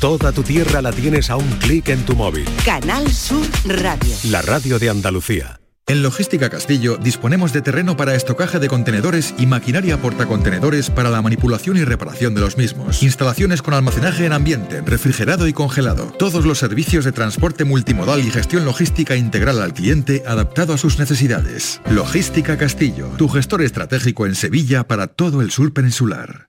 Toda tu tierra la tienes a un clic en tu móvil. Canal Sur Radio. La radio de Andalucía. En Logística Castillo disponemos de terreno para estocaje de contenedores y maquinaria portacontenedores para la manipulación y reparación de los mismos. Instalaciones con almacenaje en ambiente, refrigerado y congelado. Todos los servicios de transporte multimodal y gestión logística integral al cliente adaptado a sus necesidades. Logística Castillo, tu gestor estratégico en Sevilla para todo el sur peninsular.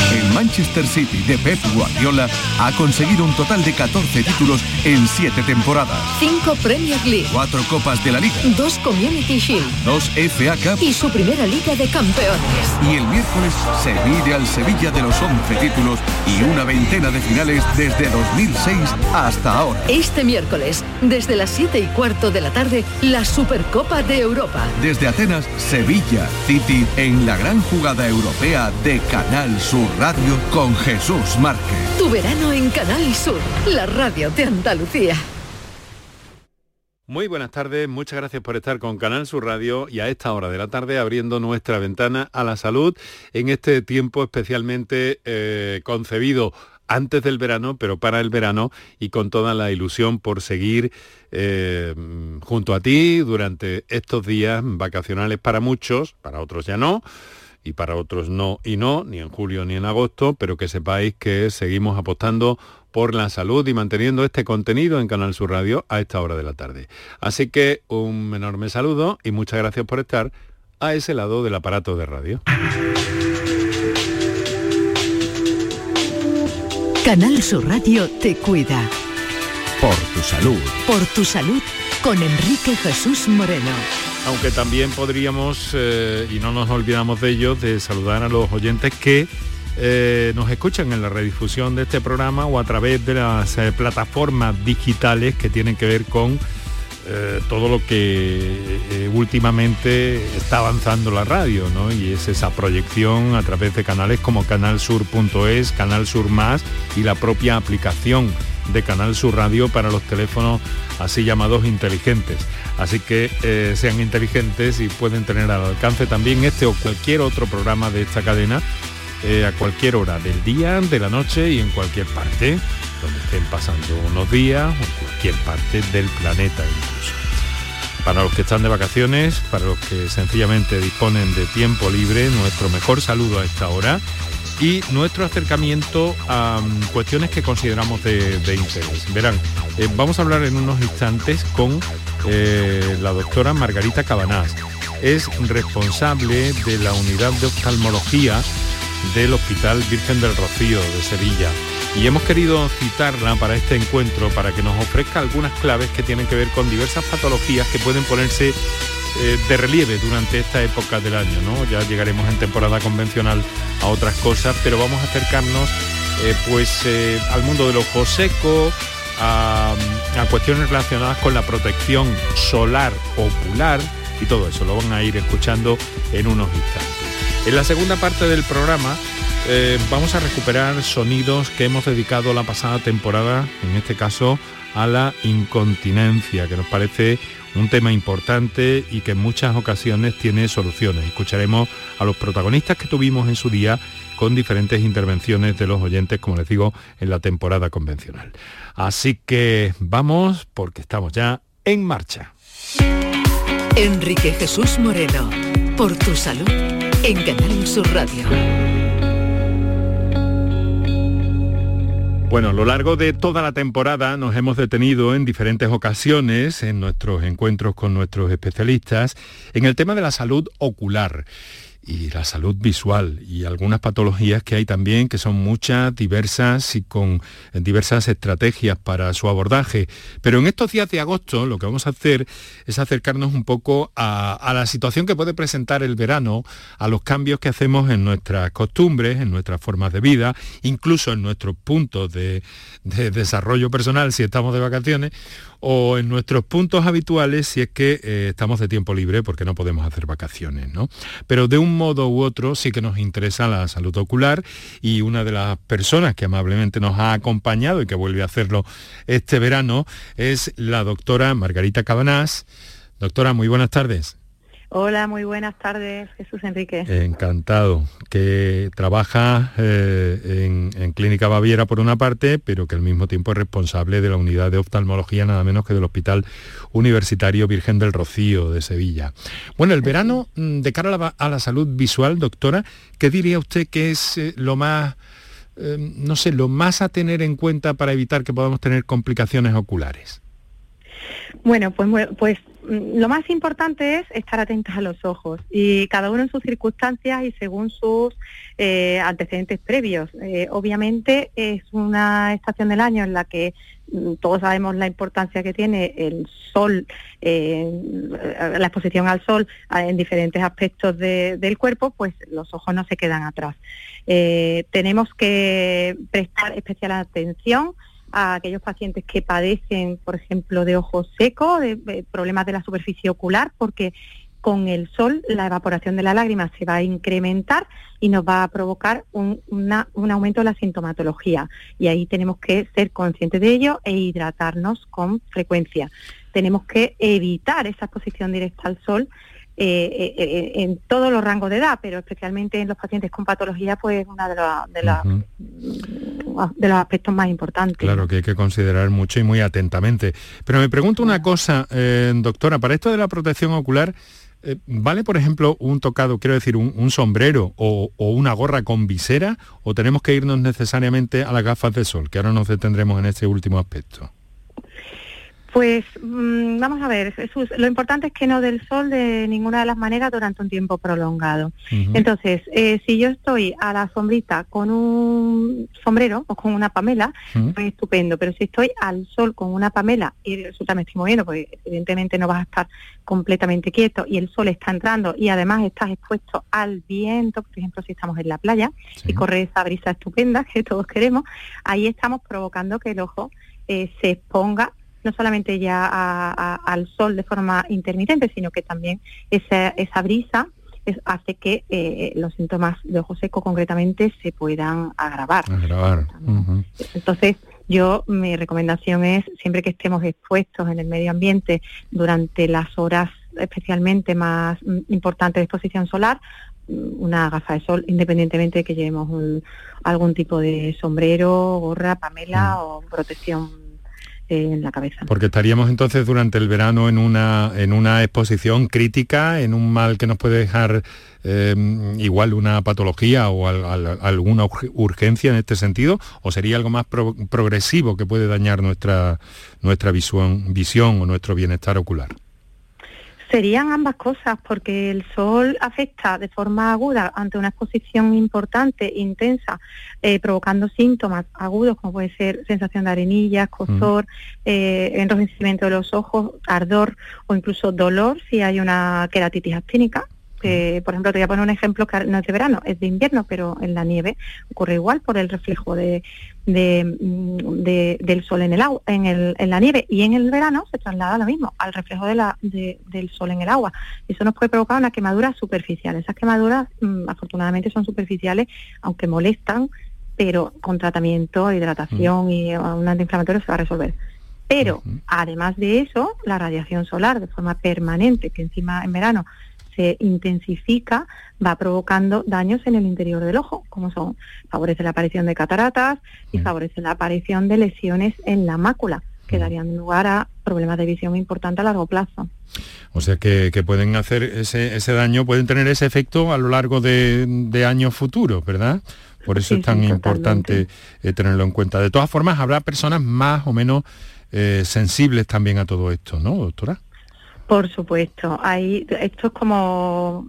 El Manchester City de Pep Guardiola ha conseguido un total de 14 títulos en 7 temporadas. 5 Premier League. 4 Copas de la Liga. 2 Community Shield. 2 FA Cup. Y su primera Liga de Campeones. Y el miércoles se mide al Sevilla de los 11 títulos y una veintena de finales desde 2006 hasta ahora. Este miércoles, desde las 7 y cuarto de la tarde, la Supercopa de Europa. Desde Atenas, Sevilla City en la gran jugada europea de Canal Sur Radio con Jesús Márquez. Tu verano en Canal Sur, la radio de Andalucía. Muy buenas tardes, muchas gracias por estar con Canal Sur Radio y a esta hora de la tarde abriendo nuestra ventana a la salud en este tiempo especialmente eh, concebido antes del verano, pero para el verano y con toda la ilusión por seguir eh, junto a ti durante estos días vacacionales para muchos, para otros ya no y para otros no y no, ni en julio ni en agosto, pero que sepáis que seguimos apostando por la salud y manteniendo este contenido en Canal Sur Radio a esta hora de la tarde. Así que un enorme saludo y muchas gracias por estar a ese lado del aparato de radio. Canal Sur Radio te cuida. Por tu salud. Por tu salud con Enrique Jesús Moreno. Aunque también podríamos, eh, y no nos olvidamos de ello, de saludar a los oyentes que eh, nos escuchan en la redifusión de este programa o a través de las eh, plataformas digitales que tienen que ver con todo lo que últimamente está avanzando la radio, ¿no? Y es esa proyección a través de canales como canalsur.es, Canal Sur Más y la propia aplicación de Canal Sur Radio para los teléfonos así llamados inteligentes. Así que eh, sean inteligentes y pueden tener al alcance también este o cualquier otro programa de esta cadena eh, a cualquier hora del día, de la noche y en cualquier parte, donde estén pasando unos días o en cualquier parte del planeta incluso. Para los que están de vacaciones, para los que sencillamente disponen de tiempo libre, nuestro mejor saludo a esta hora y nuestro acercamiento a um, cuestiones que consideramos de, interés. Verán, eh, vamos a hablar en unos instantes con eh, la doctora Margarita Cabanás. Es responsable de la unidad de oftalmología del Hospital Virgen del Rocío de Sevilla. Y hemos querido citarla para este encuentro para que nos ofrezca algunas claves que tienen que ver con diversas patologías que pueden ponerse eh, de relieve durante esta época del año. ¿no? Ya llegaremos en temporada convencional a otras cosas, pero vamos a acercarnos eh, pues, al mundo del ojo seco, a, a cuestiones relacionadas con la protección solar ocular y todo eso. Lo van a ir escuchando en unos instantes. En la segunda parte del programa eh, vamos a recuperar sonidos que hemos dedicado la pasada temporada, en este caso a la incontinencia, que nos parece un tema importante y que en muchas ocasiones tiene soluciones. Escucharemos a los protagonistas que tuvimos en su día con diferentes intervenciones de los oyentes, como les digo, en la temporada convencional. Así que vamos porque estamos ya en marcha. Enrique Jesús Moreno, por tu salud, en Canal Sur Radio. Bueno, a lo largo de toda la temporada nos hemos detenido en diferentes ocasiones en nuestros encuentros con nuestros especialistas en el tema de la salud ocular y la salud visual y algunas patologías que hay también, que son muchas, diversas y con diversas estrategias para su abordaje. Pero en estos días de agosto lo que vamos a hacer es acercarnos un poco a, la situación que puede presentar el verano, a los cambios que hacemos en nuestras costumbres, en nuestras formas de vida, incluso en nuestros puntos de, de desarrollo personal si estamos de vacaciones o en nuestros puntos habituales si es que eh, estamos de tiempo libre porque no podemos hacer vacaciones, ¿no? Pero de un modo u otro sí que nos interesa la salud ocular y una de las personas que amablemente nos ha acompañado y que vuelve a hacerlo este verano es la doctora Margarita Cabanás. Doctora, muy buenas tardes. Hola, muy buenas tardes, Jesús Enrique. Encantado, que trabaja eh, en, Clínica Baviera por una parte, pero que al mismo tiempo es responsable de la unidad de oftalmología nada menos que del Hospital Universitario Virgen del Rocío de Sevilla. Bueno, el verano, mm, de cara a la, salud visual, doctora, ¿qué diría usted que es eh, lo más, eh, no sé, lo más a tener en cuenta para evitar que podamos tener complicaciones oculares? Bueno, pues, pues lo más importante es estar atentos a los ojos y cada uno en sus circunstancias y según sus eh, antecedentes previos. Eh, obviamente es una estación del año en la que mm, todos sabemos la importancia que tiene el sol, eh, la exposición al sol en diferentes aspectos del cuerpo, pues los ojos no se quedan atrás. tenemos que prestar especial atención a aquellos pacientes que padecen, por ejemplo, de ojos secos, de, problemas de la superficie ocular, porque con el sol la evaporación de la lágrima se va a incrementar y nos va a provocar un, un, aumento de la sintomatología. Y ahí tenemos que ser conscientes de ello e hidratarnos con frecuencia. Tenemos que evitar esa exposición directa al sol eh, eh, eh, en todos los rangos de edad, pero especialmente en los pacientes con patología, pues una de, de, de los aspectos más importantes. Claro, que hay que considerar mucho y muy atentamente. Pero me pregunto una cosa, doctora, para esto de la protección ocular, ¿Vale, por ejemplo, un tocado, quiero decir, un, sombrero o, o, una gorra con visera o tenemos que irnos necesariamente a las gafas de sol, que ahora nos detendremos en este último aspecto? Pues mm, vamos a ver, Jesús, lo importante es que no del sol de ninguna de las maneras durante un tiempo prolongado. Entonces, eh, si yo estoy a la sombrita con un sombrero o con una pamela, pues estupendo, pero si estoy al sol con una pamela y resulta me estoy moviendo, pues evidentemente no vas a estar completamente quieto y el sol está entrando y además estás expuesto al viento, por ejemplo, si estamos en la playa y corre esa brisa estupenda que todos queremos, ahí estamos provocando que el ojo eh, se exponga no solamente ya al sol de forma intermitente, sino que también esa, esa brisa hace que eh, los síntomas de ojo seco concretamente se puedan agravar. Entonces, yo mi recomendación es siempre que estemos expuestos en el medio ambiente durante las horas especialmente más mm, importantes de exposición solar, mm, una gafa de sol, independientemente de que llevemos algún tipo de sombrero, gorra, pamela mm. o protección en la cabeza. Porque estaríamos entonces durante el verano en una, en una exposición crítica, en un mal que nos puede dejar eh, igual una patología o alguna urgencia en este sentido, o sería algo más progresivo que puede dañar nuestra, nuestra visión, visión o nuestro bienestar ocular. Serían ambas cosas, porque el sol afecta de forma aguda ante una exposición importante, intensa, eh, provocando síntomas agudos como puede ser sensación de arenillas, cosor, eh, enrojecimiento de los ojos, ardor o incluso dolor si hay una queratitis actínica que, por ejemplo, te voy a poner un ejemplo que no es de verano, es de invierno, pero en la nieve ocurre igual por el reflejo de, mm, del sol en el agua, en, el, en la nieve y en el verano se traslada lo mismo, al reflejo de la, del sol en el agua. Eso nos puede provocar una quemadura superficial. Esas quemaduras, mm, afortunadamente, son superficiales, aunque molestan, pero con tratamiento, hidratación mm. y un antiinflamatorio se va a resolver. Pero además de eso, la radiación solar de forma permanente, que encima en verano se intensifica, va provocando daños en el interior del ojo, como son, favorece la aparición de cataratas y favorece la aparición de lesiones en la mácula, que darían lugar a problemas de visión importantes a largo plazo. O sea que, pueden hacer ese, ese, daño, pueden tener ese efecto a lo largo de, años futuros, ¿verdad? Por eso es tan importante eh, tenerlo en cuenta. De todas formas, habrá personas más o menos eh, sensibles también a todo esto, ¿no, doctora? Por supuesto, hay, esto es como,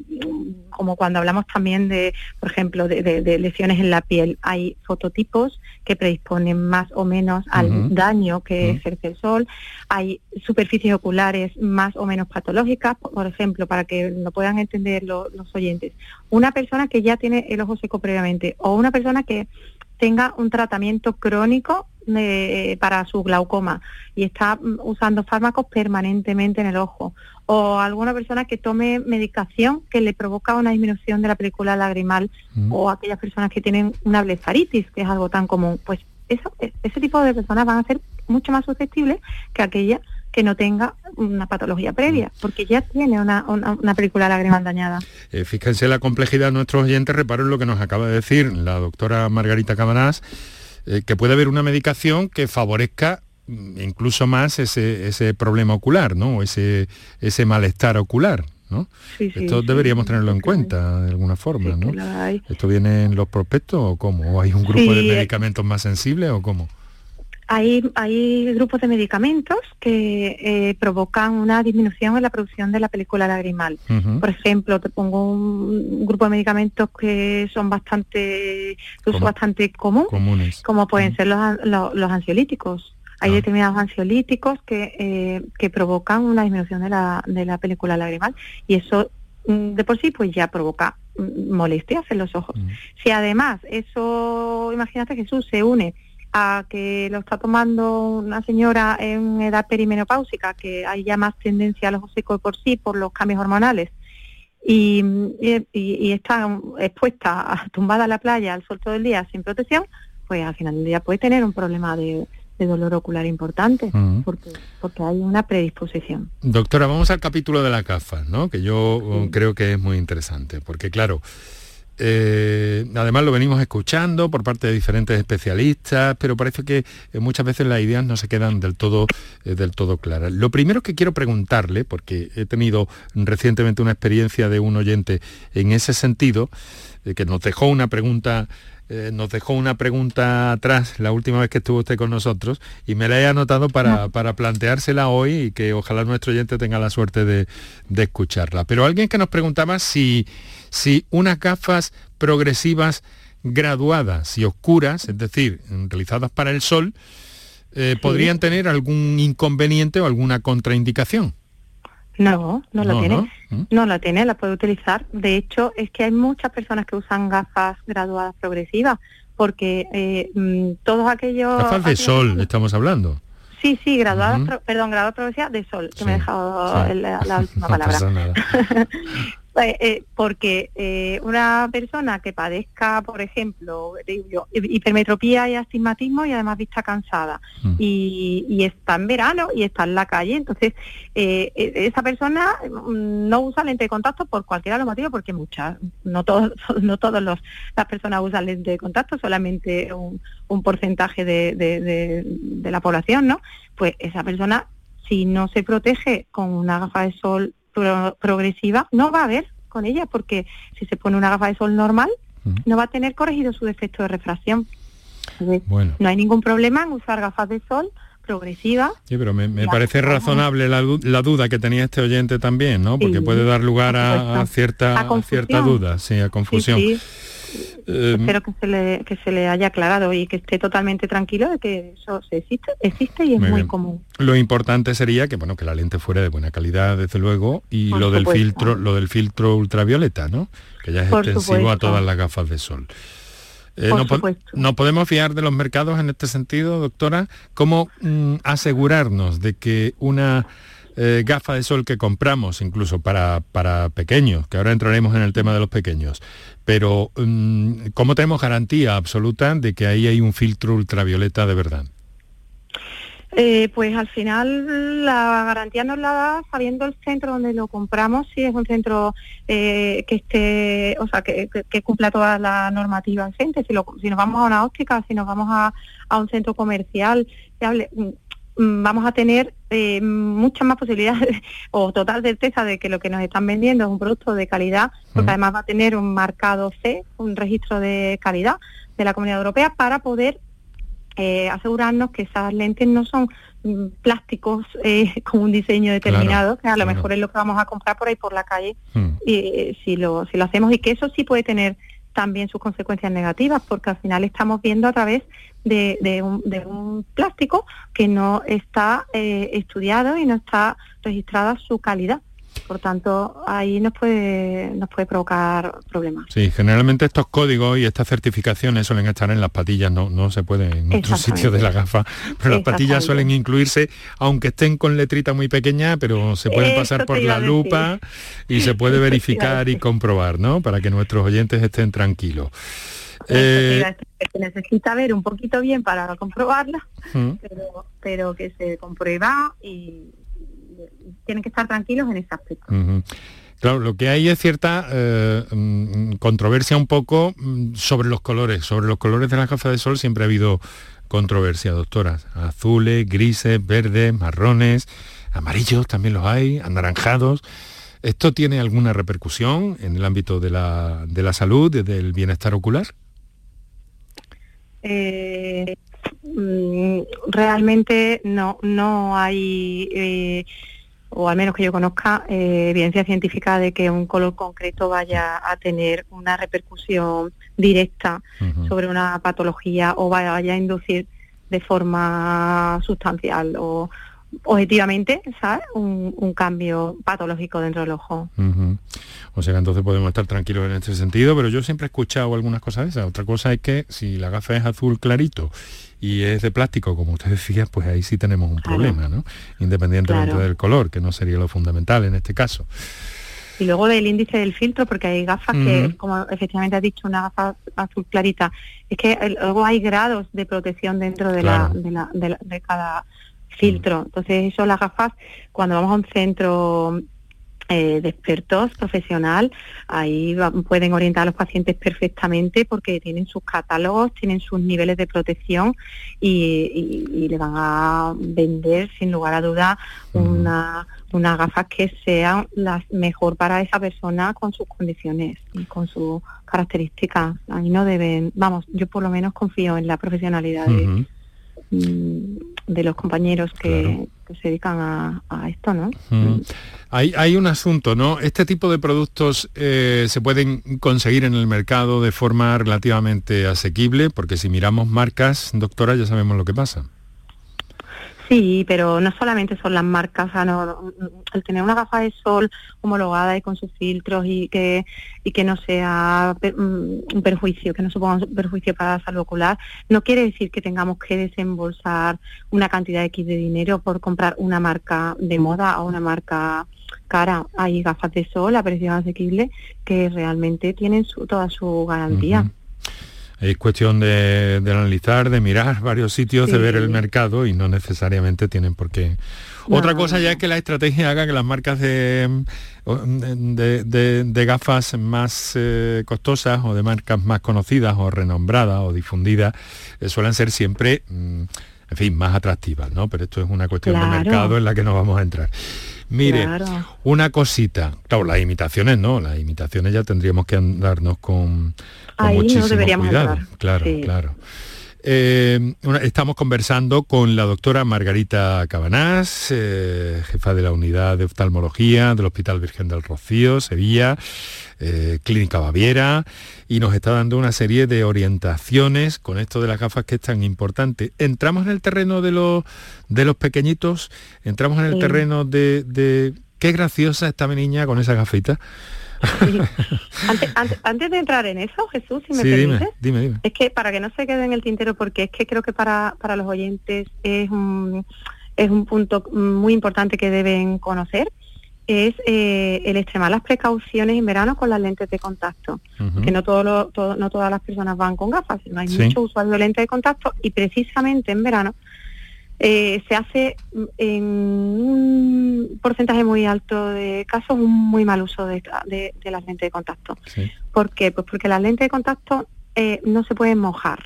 como cuando hablamos también de, por ejemplo, de, lesiones en la piel. Hay fototipos que predisponen más o menos al daño que ejerce el sol. Hay superficies oculares más o menos patológicas, por ejemplo, para que lo puedan entender los oyentes. Una persona que ya tiene el ojo seco previamente o una persona que tenga un tratamiento crónico eh, para su glaucoma y está mm, usando fármacos permanentemente en el ojo o alguna persona que tome medicación que le provoca una disminución de la película lagrimal mm. o aquellas personas que tienen una blefaritis, que es algo tan común, pues eso, e, ese tipo de personas van a ser mucho más susceptibles que aquella que no tenga una patología previa, mm. porque ya tiene una, una, película lagrimal dañada. Eh, fíjense la complejidad de nuestros oyentes, reparo en lo que nos acaba de decir la doctora Margarita Cabanás, eh, que puede haber una medicación que favorezca mm, incluso más ese, problema ocular, ¿no? Ese, ese malestar ocular. ¿no? Esto deberíamos tenerlo en cuenta de alguna forma, ¿no? ¿Esto viene en los prospectos o cómo? ¿O hay un grupo de eh, medicamentos más sensibles o cómo? Hay, hay grupos de medicamentos que eh, provocan una disminución en la producción de la película lagrimal. Por ejemplo, te pongo un, grupo de medicamentos que son bastante, de uso bastante común, Comunes. como pueden ser los, los, ansiolíticos. Hay ah. determinados ansiolíticos que, eh, que provocan una disminución de la, de la película lagrimal y eso mm, de por sí pues ya provoca mm, molestias en los ojos. Si además eso, imagínate Jesús, se une a que lo está tomando una señora en edad perimenopáusica, que hay ya más tendencia al ojo seco por sí por los cambios hormonales, y, y, está expuesta, tumbada a la playa al sol todo el día sin protección, pues al final del día puede tener un problema de, dolor ocular importante, porque, porque hay una predisposición. Doctora, vamos al capítulo de la CAFA, ¿no? que yo creo que es muy interesante, porque claro, eh, además lo venimos escuchando por parte de diferentes especialistas, pero parece que eh, muchas veces las ideas no se quedan del todo, eh, del todo claras. Lo primero que quiero preguntarle, porque he tenido recientemente una experiencia de un oyente en ese sentido, que nos dejó una pregunta nos dejó una pregunta atrás la última vez que estuvo usted con nosotros y me la he anotado para, para planteársela hoy y que ojalá nuestro oyente tenga la suerte de, de escucharla. Pero alguien que nos preguntaba si, si unas gafas progresivas graduadas y oscuras, es decir, realizadas para el sol, eh, podrían tener algún inconveniente o alguna contraindicación. No, no lo tiene. ¿Mm? ¿no? la tiene, la puede utilizar. De hecho, es que hay muchas personas que usan gafas graduadas progresivas, porque eh, mm, todos aquellos... Gafas de sol, estamos hablando. Sí, sí, graduadas, perdón, graduadas progresivas de sol, que me he dejado la, última palabra. Pues, eh, porque eh, una persona que padezca, por ejemplo, hipermetropía y astigmatismo y además vista cansada mm. y, está en verano y está en la calle, entonces eh, esa persona mm, no usa lente de contacto por cualquiera de los motivos, porque muchas, no todos, no todas las personas usan lente de contacto, solamente un, porcentaje de, de la población, ¿no? Pues esa persona si no se protege con una gafa de sol progresiva, no va a haber con ella, porque si se pone una gafa de sol normal, no va a tener corregido su defecto de refracción. Bueno. No hay ningún problema en usar gafas de sol progresiva. Sí, pero me, parece razonable la, duda que tenía este oyente también, ¿no? Porque puede dar lugar a, cierta, cierta duda, sí, a confusión. Em, Espero que se, le, que se le haya aclarado y que esté totalmente tranquilo de que eso existe, existe y es muy, común. Lo importante sería que bueno que la lente fuera de buena calidad, desde luego, y lo del filtro, lo del filtro ultravioleta, ¿no? Que ya es extensivo a todas las gafas de sol. Eh, no, podemos fiar de los mercados en este sentido, doctora? ¿Cómo mm, asegurarnos de que una eh, gafa de sol que compramos, incluso para, para pequeños, que ahora entraremos en el tema de los pequeños, pero mm, ¿cómo tenemos garantía absoluta de que ahí hay un filtro ultravioleta de verdad? Eh, pues al final la garantía nos la da sabiendo el centro donde lo compramos, si es un centro eh, que esté, o sea, que, cumpla toda la normativa gente, si, si nos vamos a una óptica, si nos vamos a, a un centro comercial, vamos a tener eh, muchas más posibilidades o total certeza de que lo que nos están vendiendo es un producto de calidad, porque además va a tener un marcado C, un registro de calidad de la Comunidad Europea para poder eh, asegurarnos que esas lentes no son mm, plásticos eh, con un diseño determinado, que a lo mejor es lo que vamos a comprar por ahí por la calle, y, eh, si, lo, si lo hacemos, y que eso sí puede tener también sus consecuencias negativas, porque al final estamos viendo a través de, un, de un, plástico que no está estudiado y no está registrada su calidad. Por tanto, ahí nos puede, nos puede provocar problemas. Sí, generalmente estos códigos y estas certificaciones suelen estar en las patillas, no, no se puede en otro sitio de la gafa, pero las patillas suelen incluirse, aunque estén con letrita muy pequeña, pero se pueden pasar por la lupa y se puede verificar y comprobar, ¿no? Para que nuestros oyentes estén tranquilos. Eh, se necesita ver un poquito bien para comprobarla, pero, pero que se comprueba y tienen que estar tranquilos en ese aspecto. Claro, lo que hay es cierta eh, mm, controversia un poco mm, sobre los colores. Sobre los colores de la gafa de sol siempre ha habido controversia, doctoras. Azules, grises, verdes, marrones, amarillos también los hay, anaranjados. ¿Esto tiene alguna repercusión en el ámbito de la, de la salud, del bienestar ocular? Eh, mm, realmente no, no hay... Eh, o al menos que yo conozca, eh, evidencia científica de que un color concreto vaya a tener una repercusión directa sobre una patología o vaya a inducir de forma sustancial o objetivamente, ¿sabes? Un, cambio patológico dentro del ojo. O sea que entonces podemos estar tranquilos en este sentido, pero yo siempre he escuchado algunas cosas de esas. Otra cosa es que si la gafa es azul clarito y es de plástico, como usted decía, pues ahí sí tenemos un problema, ¿no? Independientemente del color, que no sería lo fundamental en este caso. Y luego del índice del filtro, porque hay gafas que, como efectivamente ha dicho, una gafa azul clarita, es que luego hay grados de protección dentro de, la, de, cada filtro. Entonces eso las gafas, cuando vamos a un centro eh, de expertos profesional, ahí pueden orientar a los pacientes perfectamente porque tienen sus catálogos, tienen sus niveles de protección y, le van a vender sin lugar a duda una, una gafas que sean las mejor para esa persona con sus condiciones y con sus características. Ahí no deben, vamos, yo por lo menos confío en la profesionalidad de, de los compañeros que, se dedican a, esto, ¿no? Mm. Hay, hay, un asunto, ¿no? Este tipo de productos eh, se pueden conseguir en el mercado de forma relativamente asequible, porque si miramos marcas, doctora, ya sabemos lo que pasa. Sí, pero no solamente son las marcas, el tener una gafa de sol homologada y con sus filtros y que, y que no sea mm, un perjuicio, que no suponga un perjuicio para la salud ocular, no quiere decir que tengamos que desembolsar una cantidad X de dinero por comprar una marca de moda o una marca cara. Hay gafas de sol a precio asequible que realmente tienen su, toda su garantía. Es cuestión de, analizar, de mirar varios sitios, de ver el mercado y no necesariamente tienen por qué. Otra cosa ya es que la estrategia haga que las marcas de, de, gafas más eh, costosas o de marcas más conocidas o renombradas o difundidas eh, suelen ser siempre, mm, en fin, más atractivas, ¿no? Pero esto es una cuestión de mercado en la que no vamos a entrar. Mire, una cosita. Claro, las imitaciones no, las imitaciones ya tendríamos que andarnos con, muchísimo cuidado. Claro, claro. Eh, estamos conversando con la doctora Margarita Cabanás, eh, jefa de la unidad de oftalmología del Hospital Virgen del Rocío, Sevilla, eh, Clínica Baviera, y nos está dando una serie de orientaciones con esto de las gafas que es tan importante. Entramos en el terreno de los, de los pequeñitos, entramos en el terreno de, de... Qué graciosa está mi niña con esa gafita. Antes, de entrar en eso, Jesús, si me permites, es que para que no se quede en el tintero, porque es que creo que para, para los oyentes es un, es un punto muy importante que deben conocer, es eh, el extremar las precauciones en verano con las lentes de contacto, que no, todo, no todas las personas van con gafas, sino hay muchos usuarios de lentes de contacto y precisamente en verano eh, se hace en un porcentaje muy alto de casos un muy mal uso de, las lentes de contacto. ¿Por qué? Pues porque las lentes de contacto eh, no se pueden mojar.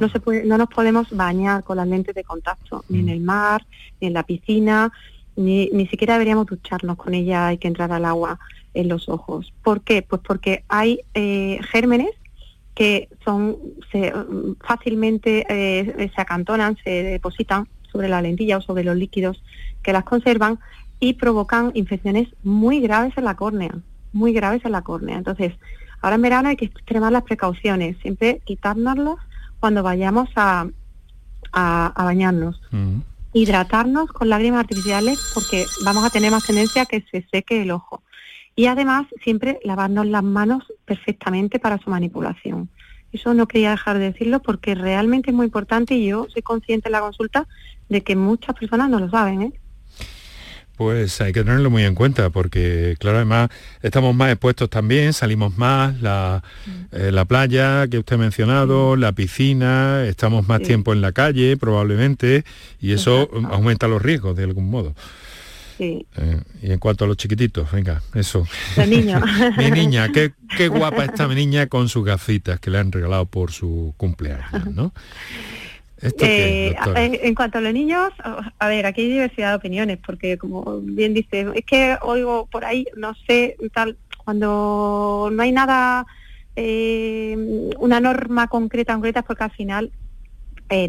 No, se puede, no nos podemos bañar con las lentes de contacto, ni en mm. el mar, ni en la piscina, ni, ni siquiera deberíamos ducharnos con ella, hay que entrar al agua en los ojos. ¿Por qué? Pues porque hay eh, gérmenes que son se, fácilmente se acantonan, se depositan sobre la lentilla o sobre los líquidos que las conservan y provocan infecciones muy graves en la córnea, muy graves en la córnea. Entonces, ahora en verano hay que extremar las precauciones, siempre quitárnoslas cuando vayamos a, a, bañarnos. Mm. Hidratarnos con lágrimas artificiales porque vamos a tener más tendencia a que se seque el ojo. Y además siempre lavarnos las manos perfectamente para su manipulación. Eso no quería dejar de decirlo porque realmente es muy importante y yo soy consciente en la consulta de que muchas personas no lo saben. ¿eh? Pues hay que tenerlo muy en cuenta porque, claro, además estamos más expuestos también, salimos más, la, mm. eh, la playa que usted ha mencionado, la piscina, estamos más tiempo en la calle probablemente y eso aumenta los riesgos de algún modo. Eh, y en cuanto a los chiquititos, venga, eso. niño. mi niña, qué, qué guapa está mi niña con sus gafitas que le han regalado por su cumpleaños, ¿no? Eh, en, cuanto a los niños, a ver, aquí hay diversidad de opiniones, porque como bien dice, es que oigo por ahí, no sé, tal, cuando no hay nada, eh, una norma concreta, concreta, porque al final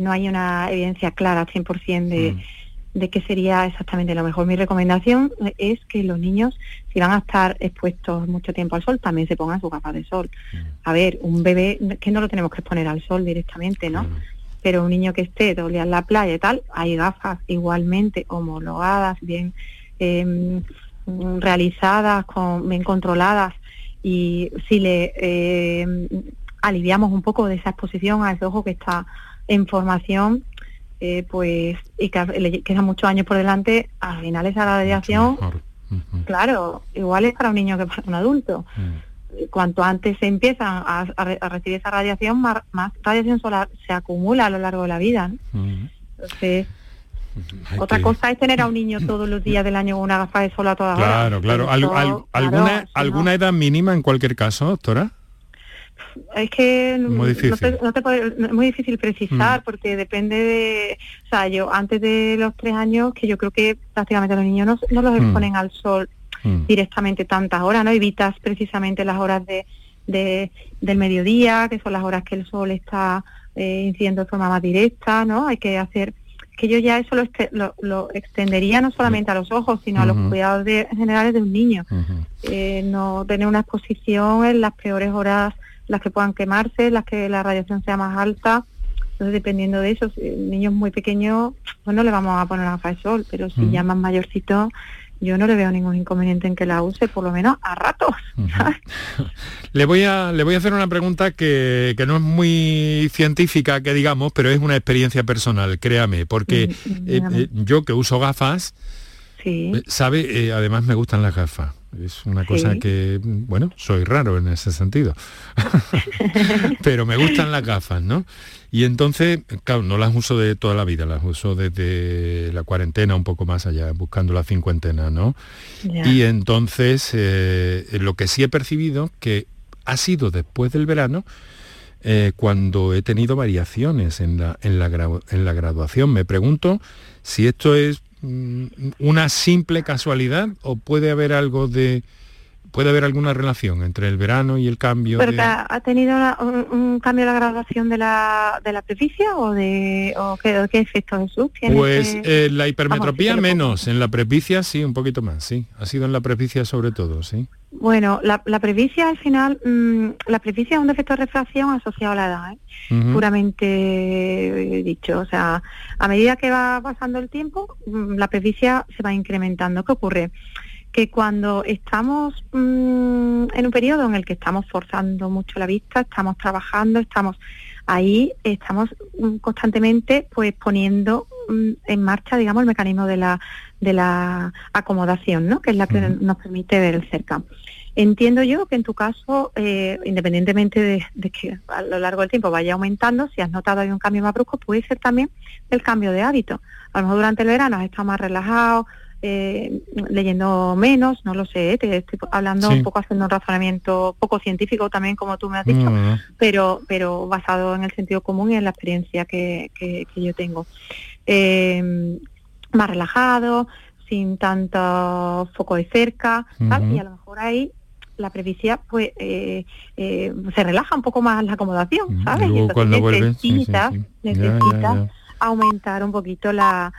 no hay una evidencia clara 100% de... Mm de qué sería exactamente lo mejor. Mi recomendación es que los niños, si van a estar expuestos mucho tiempo al sol, también se pongan sus gafas de sol. Mm. A ver, un bebé que no lo tenemos que exponer al sol directamente, ¿no? Pero un niño que esté todo en la playa y tal, hay gafas igualmente homologadas, bien em, realizadas, con, bien controladas y si le em, aliviamos un poco de esa exposición a ese ojo que está en formación, eh, pues y que le quedan muchos años por delante, al final esa radiación, claro, igual es para un niño que para un adulto. Mm. Cuanto antes se empiezan a, recibir esa radiación, más, radiación solar se acumula a lo largo de la vida. Mm. Entonces, otra cosa es tener a un niño todos los días del año con una gafa de sol a toda claro, Claro, claro. ¿Alguna, ¿alguna edad mínima en cualquier caso, doctora? Es que muy difícil. No te, muy difícil precisar mm. porque depende de, o sea, yo antes de los tres años que yo creo que prácticamente los niños no, no los mm. exponen al sol mm. directamente tantas horas, ¿no? Evitas precisamente las horas de, de, del mediodía, que son las horas que el sol está eh, incidiendo de forma más directa, ¿no? Hay que hacer que yo ya eso lo, lo, extendería no solamente a los ojos, sino a los cuidados generales de un niño. eh, no tener una exposición en las peores horas las que puedan quemarse, las que la radiación sea más alta. Entonces, dependiendo de eso, si el niño es muy pequeño, pues no le vamos a poner gafas de sol, pero si ya más mayorcito, yo no le veo ningún inconveniente en que la use, por lo menos a ratos. le, voy a, le voy a hacer una pregunta que, no es muy científica, que digamos, pero es una experiencia personal, créame, porque mm, eh, eh, yo que uso gafas, sí. Eh, sabe, además me gustan las gafas. Es una cosa que, bueno, soy raro en ese sentido. Pero me gustan las gafas, ¿no? Y entonces, claro, no las uso de toda la vida, las uso desde la cuarentena un poco más allá, buscando la cincuentena, ¿no? Y entonces, eh, lo que sí he percibido que ha sido después del verano, eh, cuando he tenido variaciones en la, en, la en la graduación. Me pregunto si esto es una simple casualidad o puede haber algo de ¿Puede haber alguna relación entre el verano y el cambio? ¿Pero ha tenido un, cambio de la graduación de la, de la presbicia o de o qué, qué efecto Jesús tiene? Pues eh, la hipermetropía menos, en la presbicia sí, un poquito más, sí. Ha sido en la presbicia sobre todo, sí. Bueno, la, la presbicia al final, mm, la presbicia es un defecto de refracción asociado a la edad, ¿eh? puramente dicho. O sea, a medida que va pasando el tiempo, mm, la presbicia se va incrementando. ¿Qué ocurre? que cuando estamos mm, en un periodo en el que estamos forzando mucho la vista, estamos trabajando, estamos ahí, estamos mm, constantemente pues poniendo mm, en marcha, digamos, el mecanismo de la, de la acomodación, ¿no? que es la que nos permite ver el cerca. Entiendo yo que en tu caso, eh, independientemente de, de, que a lo largo del tiempo vaya aumentando, si has notado hay un cambio más brusco, puede ser también el cambio de hábito. A lo mejor durante el verano has estado más relajado, eh, leyendo menos, no lo sé, te estoy hablando un poco haciendo un razonamiento poco científico también, como tú me has dicho, pero, pero basado en el sentido común y en la experiencia que, que, yo tengo. Eh, más relajado, sin tanto foco de cerca, y a lo mejor ahí la previsia pues eh, se relaja un poco más la acomodación, ¿sabes? Y, necesita, aumentar un poquito la,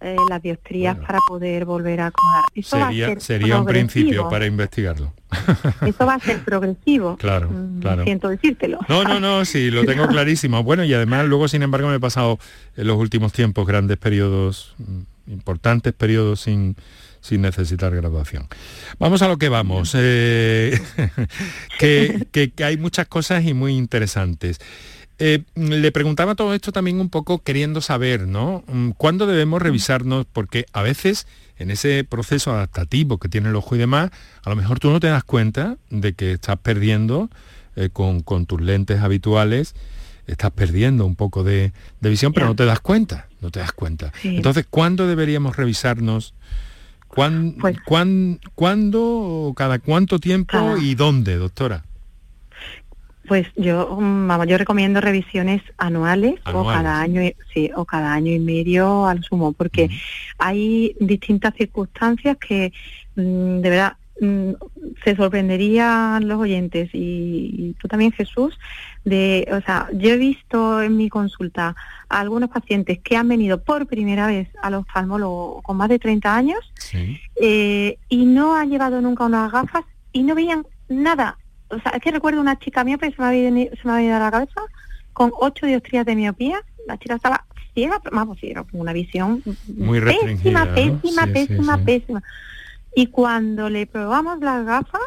eh, las diostrías para poder volver a acomodar. Eso sería, sería un principio para investigarlo. Eso va a ser progresivo. Claro, mm, claro. Siento decírtelo. No, no, no, sí, lo tengo clarísimo. Bueno, y además luego, sin embargo, me he pasado en los últimos tiempos grandes periodos, mm, importantes periodos sin, sin necesitar graduación. Vamos a lo que vamos, eh, que, que hay muchas cosas y muy interesantes. Eh, le preguntaba todo esto también un poco queriendo saber, ¿no? Mm, ¿Cuándo debemos revisarnos? Porque a veces en ese proceso adaptativo que tiene el ojo y demás, a lo mejor tú no te das cuenta de que estás perdiendo eh, con, tus lentes habituales, estás perdiendo un poco de, visión, pero no te das cuenta, no te das cuenta. Entonces, ¿cuándo deberíamos revisarnos? Pues ¿Cuándo, cada cuánto tiempo y dónde, doctora? Pues yo, vamos, yo recomiendo revisiones anuales, o cada año, sí, o cada año y medio al sumo, porque hay distintas circunstancias que mm, de verdad mm, se sorprenderían los oyentes. Y, tú también Jesús de, o sea, yo he visto en mi consulta a algunos pacientes que han venido por primera vez al oftalmólogo con más de 30 años eh, y no han llevado nunca unas gafas y no veían nada o sea, es que recuerdo una chica mía, pero se me ha venido, se me ha venido a la cabeza, con ocho diostrías de miopía, la chica estaba ciega, vamos, sí, con una visión muy pésima, pésima, pésima, pésima. Y cuando le probamos las gafas,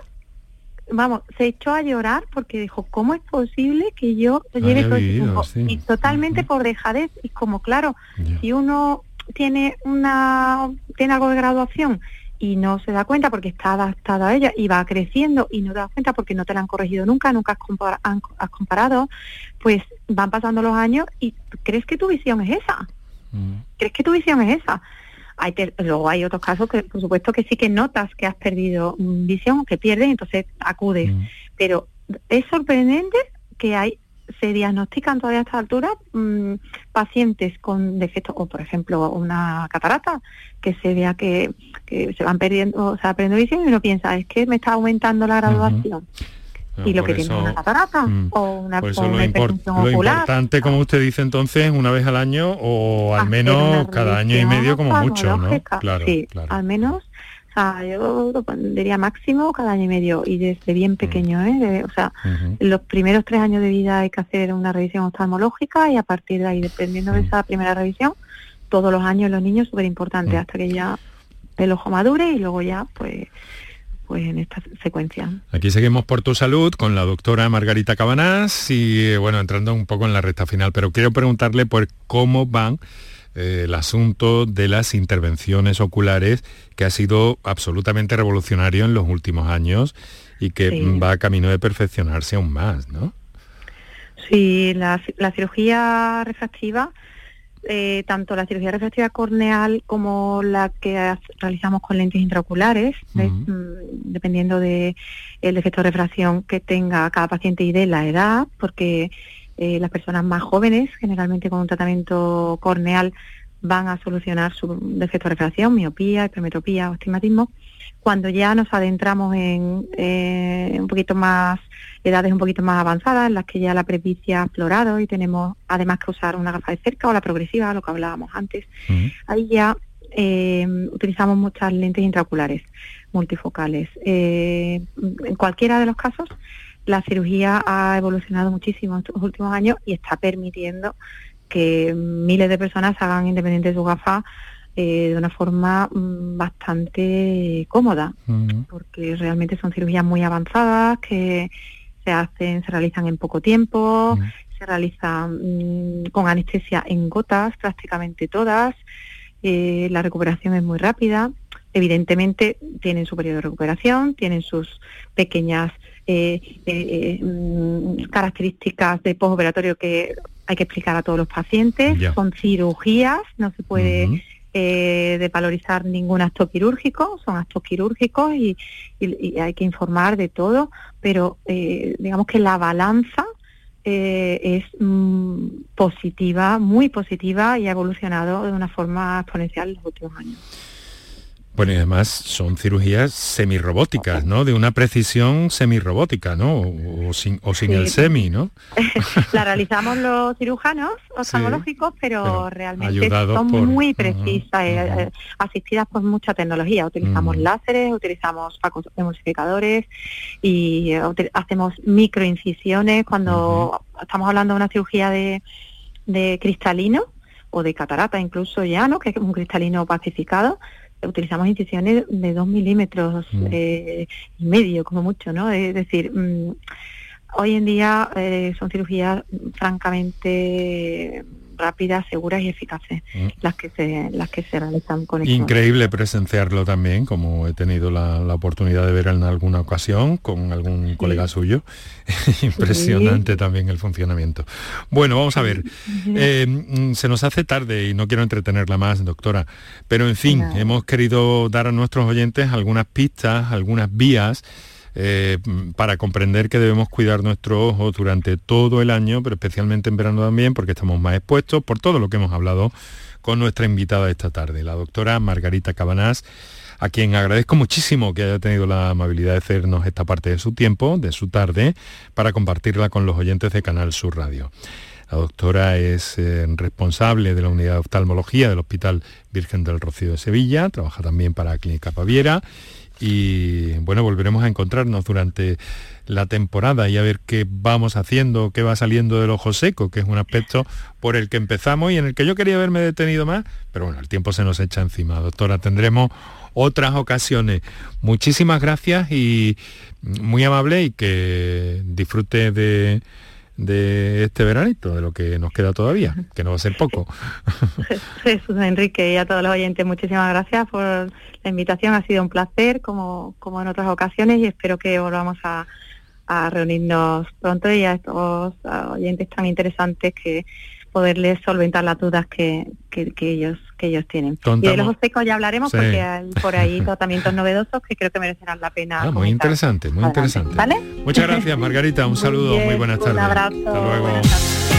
vamos, se echó a llorar porque dijo, ¿cómo es posible que yo lleve todo este tiempo? Y totalmente por dejadez, y como claro, si uno tiene una tiene algo de graduación y no se da cuenta porque está adaptada a ella y va creciendo y no te das cuenta porque no te la han corregido nunca, nunca has, comparado, pues van pasando los años y crees que tu visión es esa. Mm. ¿Crees que tu visión es esa? Hay luego hay otros casos que, por supuesto, que sí que notas que has perdido visión, que pierdes, entonces acudes. Mm. Pero es sorprendente que hay se diagnostican todavía a esta altura mm, pacientes con defectos, o por ejemplo una catarata, que se vea que, se van perdiendo, o sea, perdiendo visión y uno piensa, es que me está aumentando la graduación. y lo que tiene una catarata mm, o una, por eso lo, importante, como usted dice entonces, una vez al año o al menos cada año y medio como mucho, ¿no? Claro, sí, al menos o sea, yo lo pondría máximo cada año y medio y desde bien mm. pequeño, ¿eh? o sea, los primeros tres años de vida hay que hacer una revisión oftalmológica y a partir de ahí, dependiendo de mm. esa primera revisión, todos los años los niños súper importante mm. hasta que ya el ojo madure y luego ya, pues pues en esta secuencia. Aquí seguimos por tu salud con la doctora Margarita Cabanás y eh, bueno, entrando un poco en la recta final, pero quiero preguntarle por cómo van eh, el asunto de las intervenciones oculares, que ha sido absolutamente revolucionario en los últimos años y que va a camino de perfeccionarse aún más, ¿no? Sí, la, cirugía refractiva, eh, tanto la cirugía refractiva corneal como la que realizamos con lentes intraoculares, mm, dependiendo del el defecto de refracción que tenga cada paciente y de la edad, porque eh, las personas más jóvenes, generalmente con un tratamiento corneal, van a solucionar su defecto de refracción, miopía, hipermetropía o astigmatismo. Cuando ya nos adentramos en un poquito más edades un poquito más avanzadas, en las que ya la presbicia ha aflorado y tenemos además que usar una gafa de cerca o la progresiva, lo que hablábamos antes, ahí ya eh, utilizamos muchas lentes intraoculares multifocales. Eh, en cualquiera de los casos, la cirugía ha evolucionado muchísimo en estos últimos años y está permitiendo que miles de personas hagan independiente de su gafa eh, de una forma mm, bastante cómoda, porque realmente son cirugías muy avanzadas que se hacen, se realizan en poco tiempo, se realizan mm, con anestesia en gotas prácticamente todas, eh, la recuperación es muy rápida, evidentemente tienen su periodo de recuperación, tienen sus pequeñas características de postoperatorio que hay que explicar a todos los pacientes, son cirugías, no se puede... valorizar ningún acto quirúrgico, son actos quirúrgicos y, hay que informar de todo, pero digamos que la balanza eh, es mm, positiva, muy positiva y ha evolucionado de una forma exponencial en los últimos años. Bueno, y además son cirugías semirrobóticas, ¿no? De una precisión semirrobótica, ¿no? O, sin, o sin el semi, ¿no? la realizamos los cirujanos oftalmológicos, pero, realmente son muy precisas, eh, asistidas por mucha tecnología. Utilizamos láseres, utilizamos emulsificadores y eh, hacemos microincisiones cuando estamos hablando de una cirugía de, de cristalino o de catarata incluso ya, ¿no? Que es un cristalino pacificado utilizamos incisiones de dos milímetros mm. eh, y medio, como mucho, ¿no? Es decir, mm, hoy en día eh, son cirugías francamente rápidas, seguras y eficaces mm. las que se las que se realizan con. Increíble presenciarlo también, como he tenido la, oportunidad de ver en alguna ocasión con algún colega suyo. Impresionante también el funcionamiento. Bueno, vamos a ver. Eh, mm, se nos hace tarde y no quiero entretenerla más, doctora, pero en fin, hemos querido dar a nuestros oyentes algunas pistas, algunas vías eh, para comprender que debemos cuidar nuestro ojo durante todo el año, pero especialmente en verano también, porque estamos más expuestos por todo lo que hemos hablado con nuestra invitada esta tarde, la doctora Margarita Cabanás, a quien agradezco muchísimo que haya tenido la amabilidad de hacernos esta parte de su tiempo, de su tarde, para compartirla con los oyentes de Canal Sur Radio. La doctora es eh, responsable de la unidad de oftalmología del Hospital Virgen del Rocío de Sevilla, trabaja también para Clínica Paviera y bueno, volveremos a encontrarnos durante la temporada y a ver qué vamos haciendo, qué va saliendo del ojo seco, que es un aspecto por el que empezamos y en el que yo quería haberme detenido más, pero bueno, el tiempo se nos echa encima. Doctora, tendremos otras ocasiones. Muchísimas gracias y muy amable y que disfrute de de este veranito, de lo que nos queda todavía, que no va a ser poco. Jesús Enrique y a todos los oyentes, muchísimas gracias por la invitación, ha sido un placer como, como en otras ocasiones y espero que volvamos a, a reunirnos pronto y a estos oyentes tan interesantes que poderles solventar las dudas que, que, ellos que ellos tienen. Y de los secos ya hablaremos porque hay por ahí tratamientos novedosos que creo que merecerán la pena. Ah, muy interesante, muy interesante. ¿Vale? Muchas gracias, Margarita. Un saludo, muy, buenas tardes. Un abrazo. Hasta luego.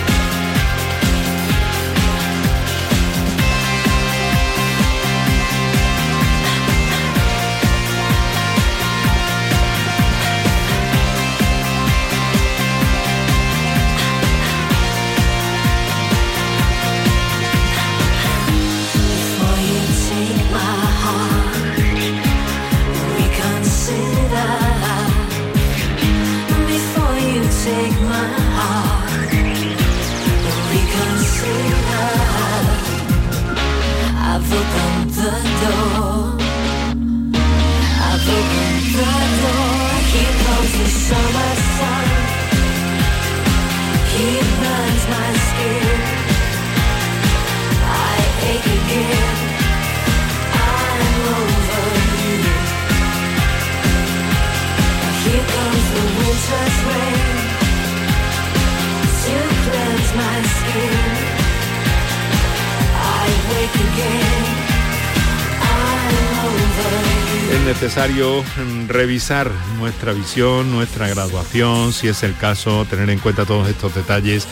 necesario mm, revisar nuestra visión, nuestra graduación, si es el caso, tener en cuenta todos estos detalles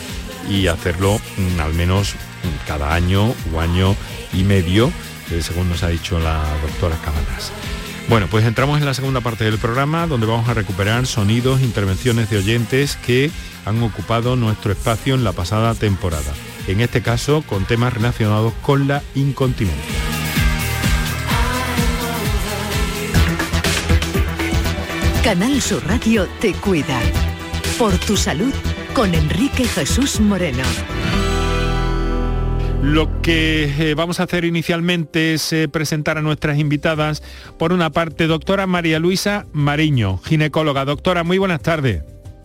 y hacerlo mm, al menos mm, cada año o año y medio, eh, según nos ha dicho la doctora Cabanas. Bueno, pues entramos en la segunda parte del programa donde vamos a recuperar sonidos, intervenciones de oyentes que han ocupado nuestro espacio en la pasada temporada. En este caso con temas relacionados con la incontinencia. Canal Sur Radio te cuida. Por tu salud con Enrique Jesús Moreno. Lo que eh, vamos a hacer inicialmente es eh, presentar a nuestras invitadas. Por una parte, doctora María Luisa Mariño, ginecóloga. Doctora, muy buenas tardes.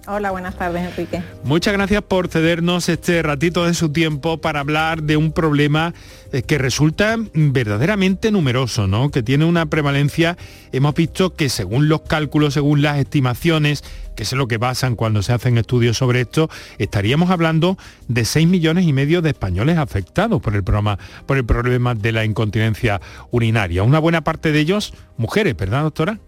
Hola, buenas tardes, Enrique. Muchas gracias por cedernos este ratito de su tiempo para hablar de un problema eh, que resulta verdaderamente numeroso, ¿no? Que tiene una prevalencia, hemos visto que según los cálculos, según las estimaciones, que es lo que basan cuando se hacen estudios sobre esto, estaríamos hablando de 6 millones y medio de españoles afectados por el, por el problema de la incontinencia urinaria. Una buena parte de ellos mujeres, ¿verdad, doctora?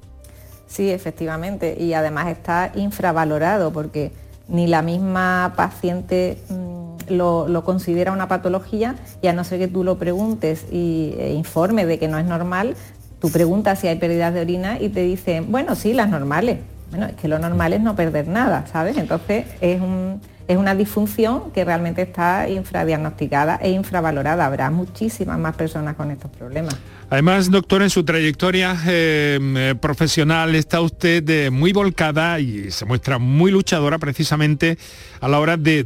Sí, efectivamente, y además está infravalorado porque ni la misma paciente mm, lo, considera una patología y a no ser que tú lo preguntes y e informe de que no es normal, tú preguntas si hay pérdidas de orina y te dicen, bueno, sí, las normales. Bueno, es que lo normal es no perder nada, ¿sabes? Entonces es, un- es una disfunción que realmente está infradiagnosticada e infravalorada. Habrá muchísimas más personas con estos problemas. Además, doctor, en su trayectoria eh, eh, profesional está usted eh, muy volcada y se muestra muy luchadora precisamente a la hora de,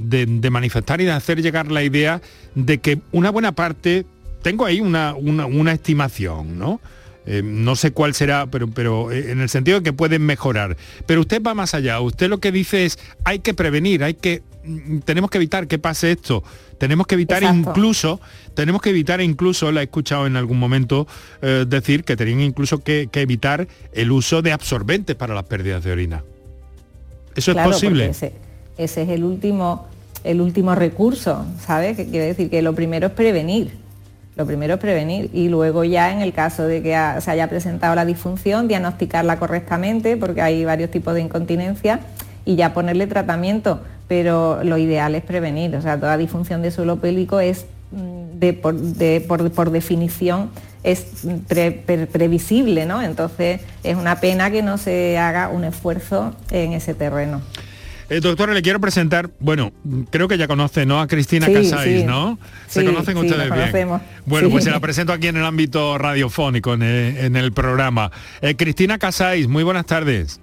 manifestar y de hacer llegar la idea de que una buena parte, tengo ahí una estimación, ¿no? Eh, no sé cuál será, pero, pero eh, en el sentido de que pueden mejorar. Pero usted va más allá. Usted lo que dice es, hay que prevenir, hay que, mm, tenemos que evitar que pase esto. Tenemos que evitar Exacto. incluso, tenemos que evitar incluso, la he escuchado en algún momento eh, decir que tenían incluso que, que evitar el uso de absorbentes para las pérdidas de orina. ¿Eso Claro, es posible? Ese, ese es el último, el último recurso, ¿sabes? Que quiere decir que lo primero es prevenir. Lo primero es prevenir y luego ya en el caso de que se haya presentado la disfunción, diagnosticarla correctamente, porque hay varios tipos de incontinencia, y ya ponerle tratamiento. Pero lo ideal es prevenir. O sea, toda disfunción de suelo pélvico es mm, de, por, de- por- definición es pre- pre- previsible, ¿no? Entonces es una pena que no se haga un esfuerzo en ese terreno. Eh, doctora, le quiero presentar, bueno, creo que ya conoce, ¿no? A Cristina Sí, Casáis, sí. ¿no? Se Sí, conocen sí, ustedes bien. Bueno, Sí. pues se la presento aquí en el ámbito radiofónico, en el, en el programa. Eh, Cristina Casáis, muy buenas tardes.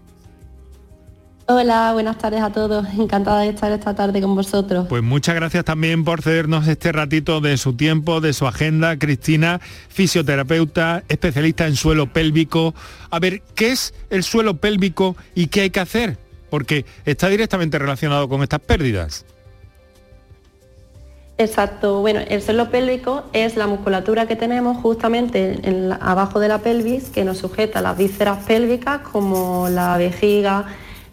Hola, buenas tardes a todos. Encantada de estar esta tarde con vosotros. Pues muchas gracias también por cedernos este ratito de su tiempo, de su agenda. Cristina, fisioterapeuta, especialista en suelo pélvico. A ver, ¿qué es el suelo pélvico y qué hay que hacer? Porque está directamente relacionado con estas pérdidas. Exacto, bueno, el suelo pélvico es la musculatura que tenemos justamente en abajo de la pelvis que nos sujeta las vísceras pélvicas como la vejiga,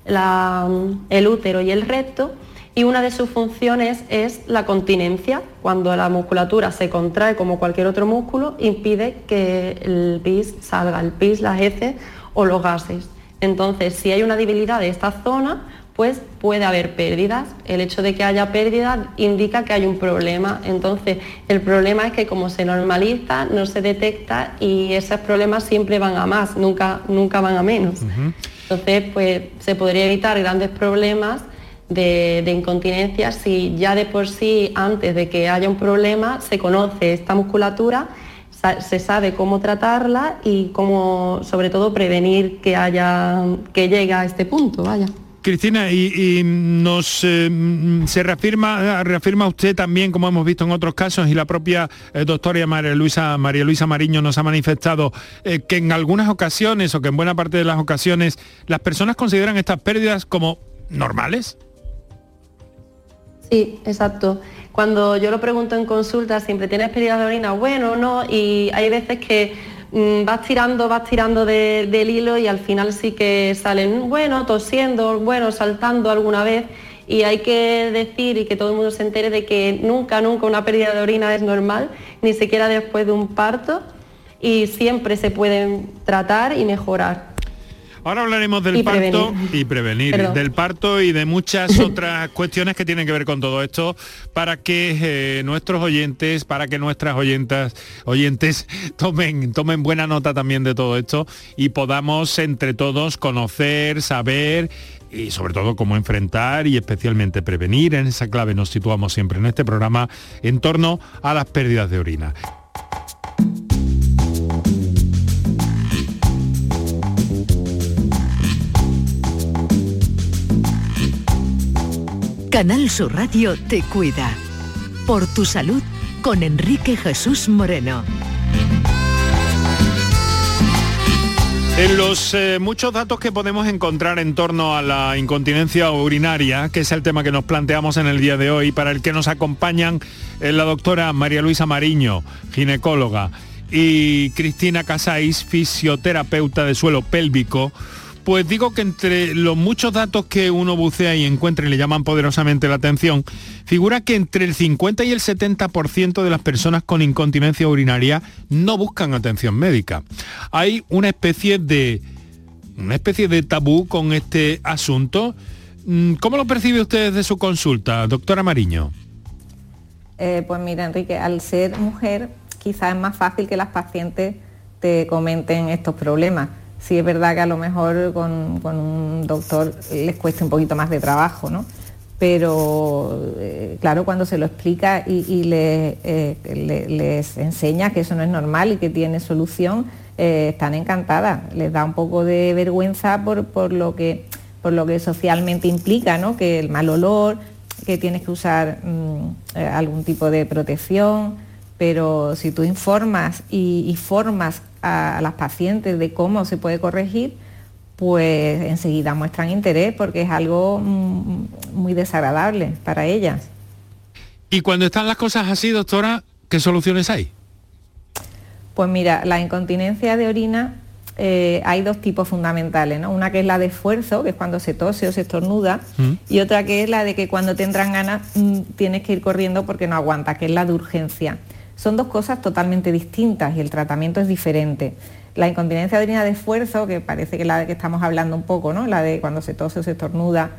el útero y el recto y una de sus funciones es la continencia. Cuando la musculatura se contrae como cualquier otro músculo, impide que el pis salga, el pis, las heces o los gases. Entonces, si hay una debilidad de esta zona, pues puede haber pérdidas. El hecho de que haya pérdidas indica que hay un problema. Entonces, el problema es que como se normaliza, no se detecta y esos problemas siempre van a más, nunca, nunca van a menos. Entonces, pues se podría evitar grandes problemas de, incontinencia si ya de por sí, antes de que haya un problema, se conoce esta musculatura, se sabe cómo tratarla y cómo, sobre todo, prevenir que haya, que llegue a este punto, vaya. Cristina, y, nos eh, se reafirma, reafirma usted también, como hemos visto en otros casos, y la propia eh, doctora María Luisa, María Luisa Mariño nos ha manifestado, eh, que en algunas ocasiones, o que en buena parte de las ocasiones, las personas consideran estas pérdidas como normales. Sí, exacto. Cuando yo lo pregunto en consulta, siempre tienes pérdidas de orina, bueno, no, y hay veces que Mm, vas tirando, vas tirando del hilo y al final sí que salen, bueno, tosiendo, bueno, saltando alguna vez. Y hay que decir y que todo el mundo se entere de que nunca, nunca una pérdida de orina es normal, ni siquiera después de un parto, y siempre se pueden tratar y mejorar. Ahora hablaremos del parto y prevenir, del parto y de muchas otras cuestiones que tienen que ver con todo esto para que eh, nuestros oyentes, para que nuestras oyentas, oyentes tomen, tomen buena nota también de todo esto y podamos entre todos conocer, saber y sobre todo cómo enfrentar y especialmente prevenir. En esa clave nos situamos siempre en este programa en torno a las pérdidas de orina. Canal Sur Radio te cuida. Por tu salud con Enrique Jesús Moreno. En los eh, muchos datos que podemos encontrar en torno a la incontinencia urinaria, que es el tema que nos planteamos en el día de hoy, para el que nos acompañan eh, la doctora María Luisa Mariño, ginecóloga, y Cristina Casais, fisioterapeuta de suelo pélvico, pues digo que entre los muchos datos que uno bucea y encuentra y le llaman poderosamente la atención, figura que entre el 50 y el 70% de las personas con incontinencia urinaria no buscan atención médica. Hay una especie de una especie de tabú con este asunto. Mm, ¿Cómo lo percibe usted desde su consulta, doctora Mariño? Eh, pues mira, Enrique, al ser mujer quizás es más fácil que las pacientes te comenten estos problemas sí es verdad que a lo mejor con, un doctor les cuesta un poquito más de trabajo, ¿no? Pero eh, claro, cuando se lo explica y, eh, les enseña que eso no es normal y que tiene solución, eh, están encantadas. Les da un poco de vergüenza por, lo, que, por lo que socialmente implica, ¿no? Que el mal olor, que tienes que usar mm, algún tipo de protección, pero si tú informas y formas a, las pacientes de cómo se puede corregir, pues enseguida muestran interés porque es algo mm, muy desagradable para ellas. Y cuando están las cosas así, doctora, ¿qué soluciones hay? Pues mira, la incontinencia de orina eh, hay dos tipos fundamentales, ¿no? Una que es la de esfuerzo, que es cuando se tose o se estornuda, mm. y otra que es la de que cuando te entran ganas mm, tienes que ir corriendo porque no aguanta, que es la de urgencia. Son dos cosas totalmente distintas y el tratamiento es diferente. La incontinencia de orina de esfuerzo, que parece que es la de que estamos hablando un poco, ¿no? la de cuando se tose o se estornuda,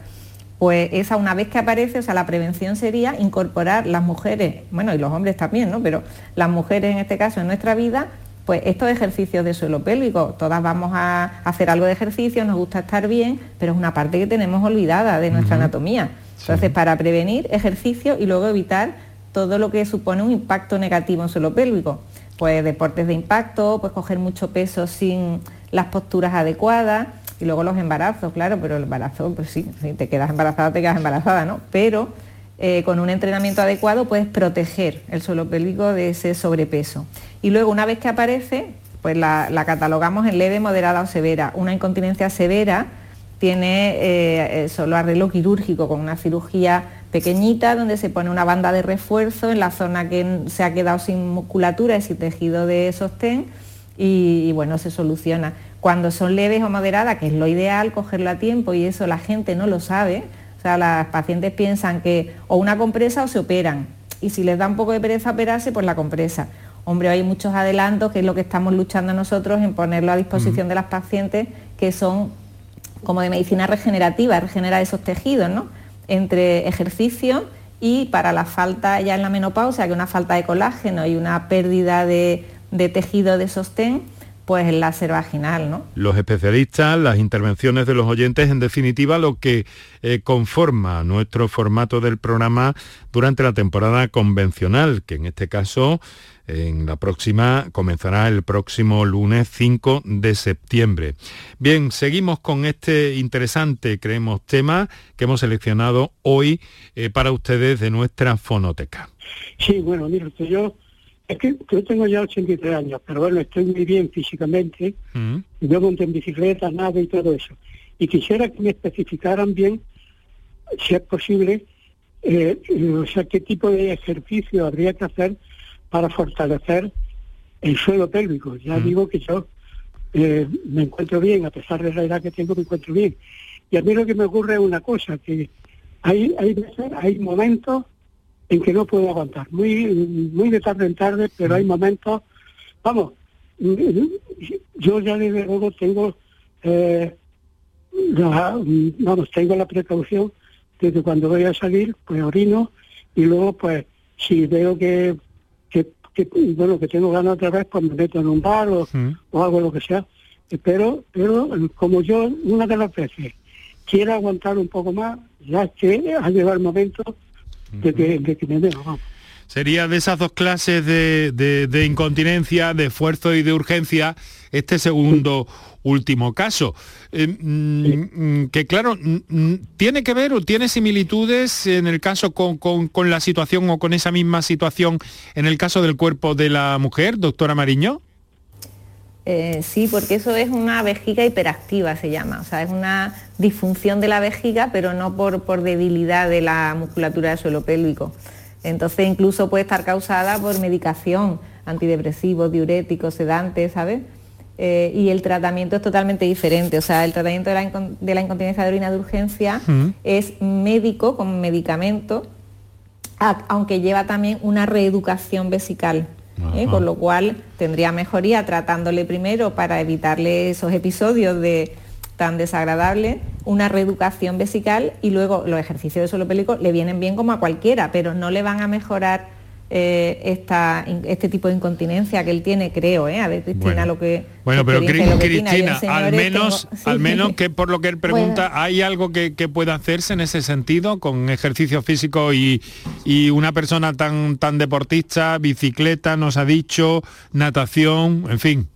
pues esa una vez que aparece, o sea, la prevención sería incorporar las mujeres, bueno, y los hombres también, ¿no? Pero las mujeres en este caso en nuestra vida, pues estos ejercicios de suelo pélvico, todas vamos a hacer algo de ejercicio, nos gusta estar bien, pero es una parte que tenemos olvidada de nuestra anatomía. Entonces, para prevenir, ejercicio y luego evitar todo lo que supone un impacto negativo en suelo pélvico. Pues deportes de impacto, pues coger mucho peso sin las posturas adecuadas, Y luego los embarazos, claro, pero el embarazo, pues sí, si te quedas embarazada, te quedas embarazada, ¿no? Pero eh, con un entrenamiento adecuado puedes proteger el suelo pélvico de ese sobrepeso. Y luego, una vez que aparece, pues la, catalogamos en leve, moderada o severa. Una incontinencia severa tiene eh, eh, solo arreglo quirúrgico con una cirugía pequeñita donde se pone una banda de refuerzo en la zona que se ha quedado sin musculatura y sin tejido de sostén y, y bueno, se soluciona. Cuando son leves o moderadas, que es lo ideal, cogerlo a tiempo y eso la gente no lo sabe, o sea, las pacientes piensan que o una compresa o se operan y si les da un poco de pereza operarse, pues la compresa. Hombre, hay muchos adelantos, que es lo que estamos luchando nosotros en ponerlo a disposición de las pacientes, que son como de medicina regenerativa, regenerar esos tejidos, ¿no? Entre ejercicio y para la falta ya en la menopausia, que una falta de colágeno y una pérdida de, de tejido de sostén, pues el láser vaginal, ¿no? Los especialistas, las intervenciones de los oyentes, en definitiva, lo que eh, conforma nuestro formato del programa durante la temporada convencional, que en este caso en la próxima comenzará el próximo lunes 5 de septiembre. Bien, seguimos con este interesante, creemos, tema que hemos seleccionado hoy eh, para ustedes de nuestra fonoteca. Sí, bueno, mira, yo es que yo tengo ya 83 años, pero bueno, estoy muy bien físicamente, Mm. y yo monto en bicicleta, nada y todo eso. Y quisiera que me especificaran bien, si es posible, eh, o sea, qué tipo de ejercicio habría que hacer para fortalecer el suelo pélvico. Ya digo que yo eh, me encuentro bien, a pesar de la edad que tengo, me encuentro bien. Y a mí lo que me ocurre es una cosa, que hay, hay hay momentos en que no puedo aguantar, muy, muy de tarde en tarde, pero hay momentos, vamos, yo ya desde luego tengo, eh, la, vamos, tengo la precaución de que cuando voy a salir, pues orino y luego pues si veo que, que, que, bueno, que tengo ganas otra vez, pues me meto en un bar o, o algo lo que sea. Pero, pero como yo una de las veces quiero aguantar un poco más, ya que ha llegado el momento de que, de que me veo, vamos. Sería de esas dos clases de, de- de incontinencia, de esfuerzo y de urgencia, este segundo último caso. Eh, mm, mm, que claro, mm, ¿tiene que ver o tiene similitudes en el caso con, con- con la situación o con esa misma situación en el caso del cuerpo de la mujer, doctora Mariño? Eh, sí, porque eso es una vejiga hiperactiva, se llama. O sea, es una disfunción de la vejiga, pero no por, por debilidad de la musculatura del suelo pélvico. Entonces, incluso puede estar causada por medicación, antidepresivos, diuréticos, sedantes, ¿sabes? Eh, y el tratamiento es totalmente diferente. O sea, el tratamiento de la, incon- de la incontinencia de orina de urgencia es médico con medicamento, aunque lleva también una reeducación vesical. ¿Eh? Con lo cual tendría mejoría tratándole primero para evitarle esos episodios de tan desagradables, una reeducación vesical y luego los ejercicios de suelo pélvico le vienen bien como a cualquiera, pero no le van a mejorar eh, esta, este tipo de incontinencia que él tiene, creo, ¿eh? a ver Cristina Bueno. lo que Bueno, pero Cri- lo que Cristina, al señores, menos, tengo- al menos que por lo que él pregunta, ¿hay algo que, que pueda hacerse en ese sentido con ejercicio físico y, y una persona tan, tan deportista, bicicleta, nos ha dicho, natación, en fin?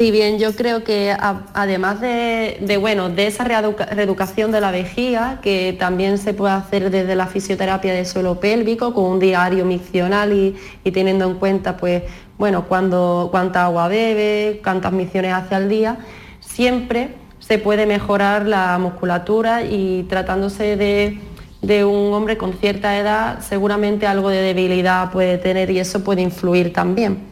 Sí, bien, yo creo que además de, bueno, de esa reeduca- reeducación de la vejiga, que también se puede hacer desde la fisioterapia de suelo pélvico, con un diario miccional y, y teniendo en cuenta, pues, bueno, cuánta agua bebe, cuántas micciones hace al día, siempre se puede mejorar la musculatura y tratándose de, de un hombre con cierta edad, seguramente algo de debilidad puede tener y eso puede influir también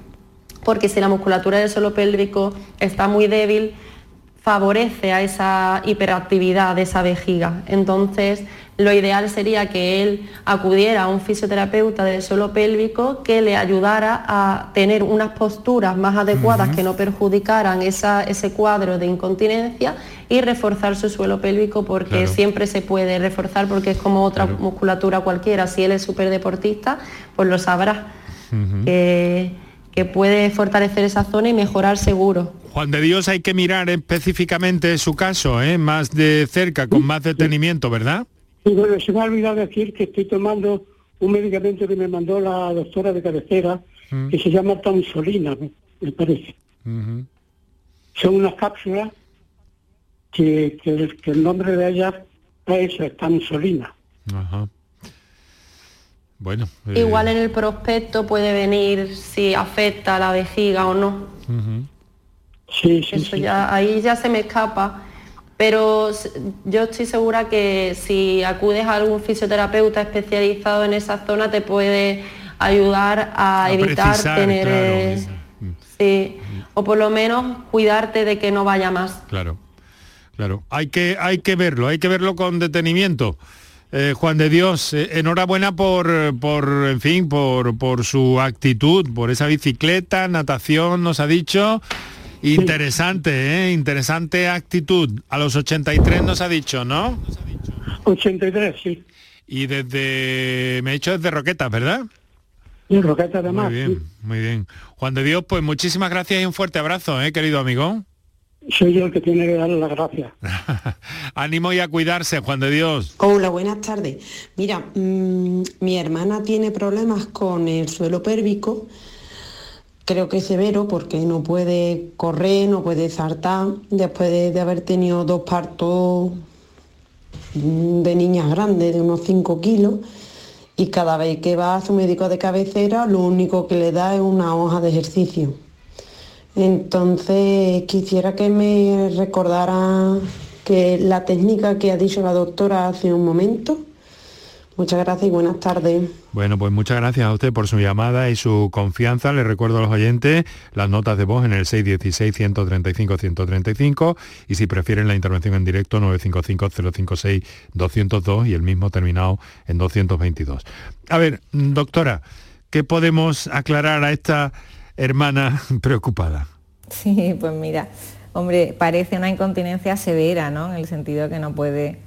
porque si la musculatura del suelo pélvico está muy débil, favorece a esa hiperactividad de esa vejiga. Entonces, lo ideal sería que él acudiera a un fisioterapeuta del suelo pélvico que le ayudara a tener unas posturas más adecuadas que no perjudicaran esa- ese cuadro de incontinencia y reforzar su suelo pélvico porque Claro. siempre se puede reforzar porque es como otra musculatura cualquiera. Si él es súper deportista, pues lo sabrá que puede fortalecer esa zona y mejorar seguro. Juan de Dios hay que mirar específicamente su caso, ¿eh? más de cerca, con más detenimiento, ¿verdad? Y bueno, se me ha olvidado decir que estoy tomando un medicamento que me mandó la doctora de cabecera, Mm. que se llama Tonsolina, me, me parece. Son unas cápsulas que, que el- que el nombre de ella es Estanisolina. Ajá. Bueno. eh, Igual en el prospecto puede venir si afecta a la vejiga o no. ujú. Sí, sí, Eso sí. ya, ahí ya se me escapa. Pero yo estoy segura que si acudes a algún fisioterapeuta especializado en esa zona te puede ayudar a, A evitar precisar, tener claro. eh, sí, o por lo menos cuidarte de que no vaya más. Claro, claro. Hay que, hay que verlo, hay que verlo con detenimiento. Eh, Juan de Dios, eh, enhorabuena por, por, en fin, por, por su actitud, por esa bicicleta, natación, nos ha dicho. Interesante, ¿eh? Interesante actitud. A los 83 nos ha dicho, ¿no? 83, sí. Y desde, me he dicho desde Roquetas, ¿verdad? Y Roqueta además. Muy bien, muy bien. Juan de Dios, pues muchísimas gracias y un fuerte abrazo, ¿eh, querido amigo. Soy yo el que tiene que darle las gracias. Ánimo y a cuidarse, Juan de Dios. Hola, buenas tardes. Mira, mm, mi hermana tiene problemas con el suelo pélvico, creo que severo porque no puede correr, no puede saltar, después de, de haber tenido dos partos mm, de niñas grandes, de unos 5 kilos, y cada vez que va a su médico de cabecera, lo único que le da es una hoja de ejercicio. Entonces quisiera que me recordara que la técnica que ha dicho la doctora hace un momento. Muchas gracias y buenas tardes. Bueno, pues muchas gracias a usted por su llamada y su confianza. Le recuerdo a los oyentes las notas de voz en el 616-135-135 y si prefieren la intervención en directo 955-056-202 y el mismo terminado en 222. A ver, doctora, ¿qué podemos aclarar a esta hermana preocupada? Sí, pues mira, hombre, parece una incontinencia severa, ¿no? En el sentido que no puede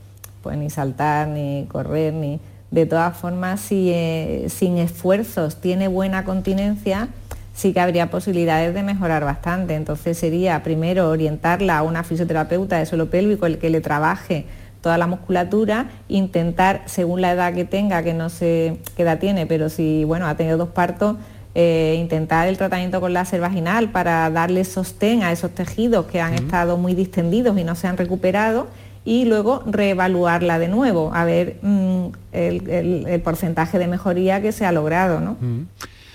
pues, ni saltar, ni correr, ni... De todas formas, si eh, sin esfuerzos tiene buena continencia, sí que habría posibilidades de mejorar bastante. Entonces sería primero orientarla a una fisioterapeuta de suelo pélvico, el que le trabaje toda la musculatura, intentar, según la edad que tenga, que no sé qué edad tiene, pero si bueno, ha tenido dos partos, eh, intentar el tratamiento con láser vaginal para darle sostén a esos tejidos que han estado muy distendidos y no se han recuperado y luego reevaluarla de nuevo, a ver mm, el, el- el porcentaje de mejoría que se ha logrado, ¿no?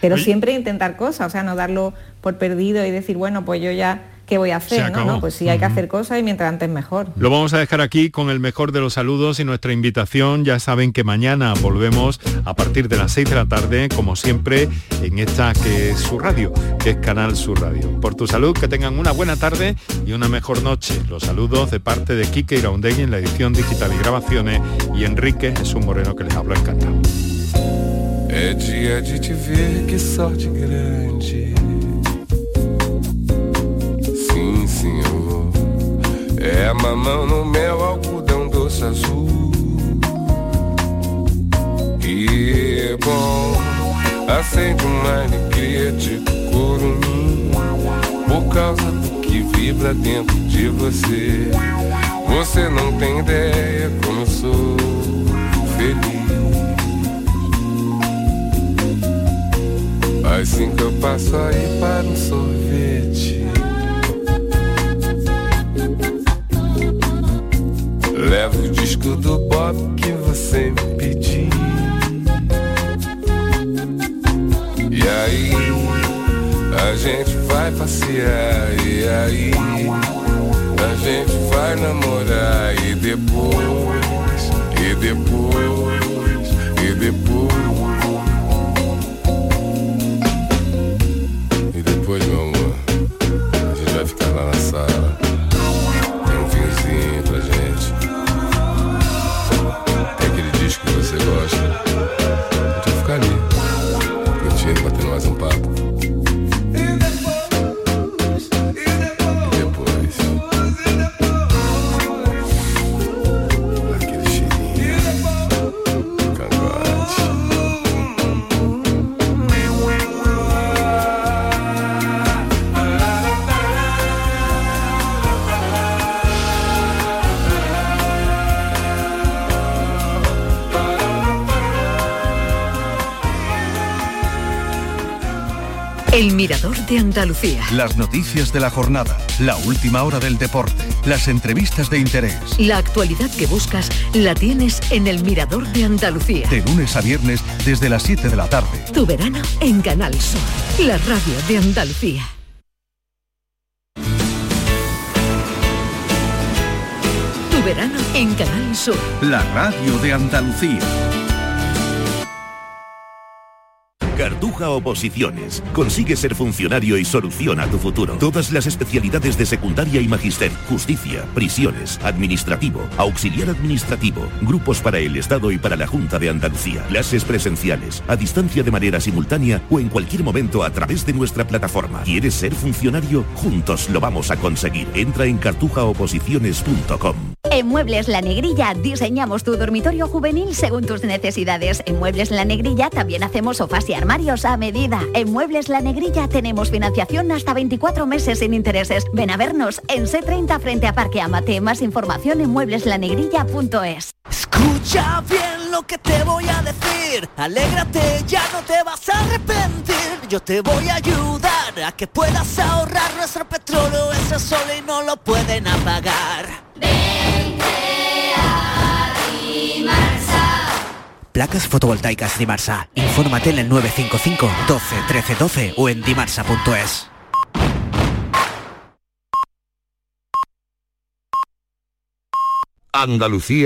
Pero Oye. siempre intentar cosas, o sea, no darlo por perdido y decir, bueno, pues yo ya, ¿qué voy a hacer? No, pues sí, hay que hacer cosas y mientras antes mejor. Lo vamos a dejar aquí con el mejor de los saludos y nuestra invitación. Ya saben que mañana volvemos a partir de las 6 de la tarde, como siempre, en esta que es su radio, que es Canal Sur Radio. Por tu salud, que tengan una buena tarde y una mejor noche. Los saludos de parte de Quique Iraundegui en la edición digital y grabaciones y Enrique Jesús Moreno que les habla encantado. É dia de te ver, que sorte grande. Sim, senhor. É mamão no mel, algodão doce azul. E é bom, acende uma alegria de curumim. Por causa do que vibra dentro de você. Você não tem ideia como eu sou feliz. Assim que eu passo aí para um sorvete disco do Bob que você me pediu. E aí a gente vai passear E aí a gente vai namorar E depois, e depois, e depois El Mirador de Andalucía. Las noticias de la jornada, la última hora del deporte, las entrevistas de interés. La actualidad que buscas la tienes en El Mirador de Andalucía. De lunes a viernes desde las 7 de la tarde. Tu verano en Canal Sur, la radio de Andalucía. Tu verano en Canal Sur. La radio de Andalucía. Cartuja Oposiciones. Consigue ser funcionario y soluciona tu futuro. Todas las especialidades de secundaria y magister, justicia, prisiones, administrativo, auxiliar administrativo, grupos para el Estado y para la Junta de Andalucía, clases presenciales, a distancia de manera simultánea o en cualquier momento a través de nuestra plataforma. ¿Quieres ser funcionario? Juntos lo vamos a conseguir. Entra en cartujaoposiciones.com. En Muebles La Negrilla diseñamos tu dormitorio juvenil según tus necesidades. En Muebles La Negrilla también hacemos sofás y armarios a medida. En Muebles La Negrilla tenemos financiación hasta 24 meses sin intereses. Ven a vernos en C30 frente a Parque Amate. Más información en muebleslanegrilla.es. Escucha bien lo que te voy a decir. Alégrate, ya no te vas a arrepentir. Yo te voy a ayudar a que puedas ahorrar nuestro petróleo. Ese sol y no lo pueden apagar. Placas fotovoltaicas Dimarsa. Infórmate en el 955 12 13 12 o en dimarsa.es. Andalucía.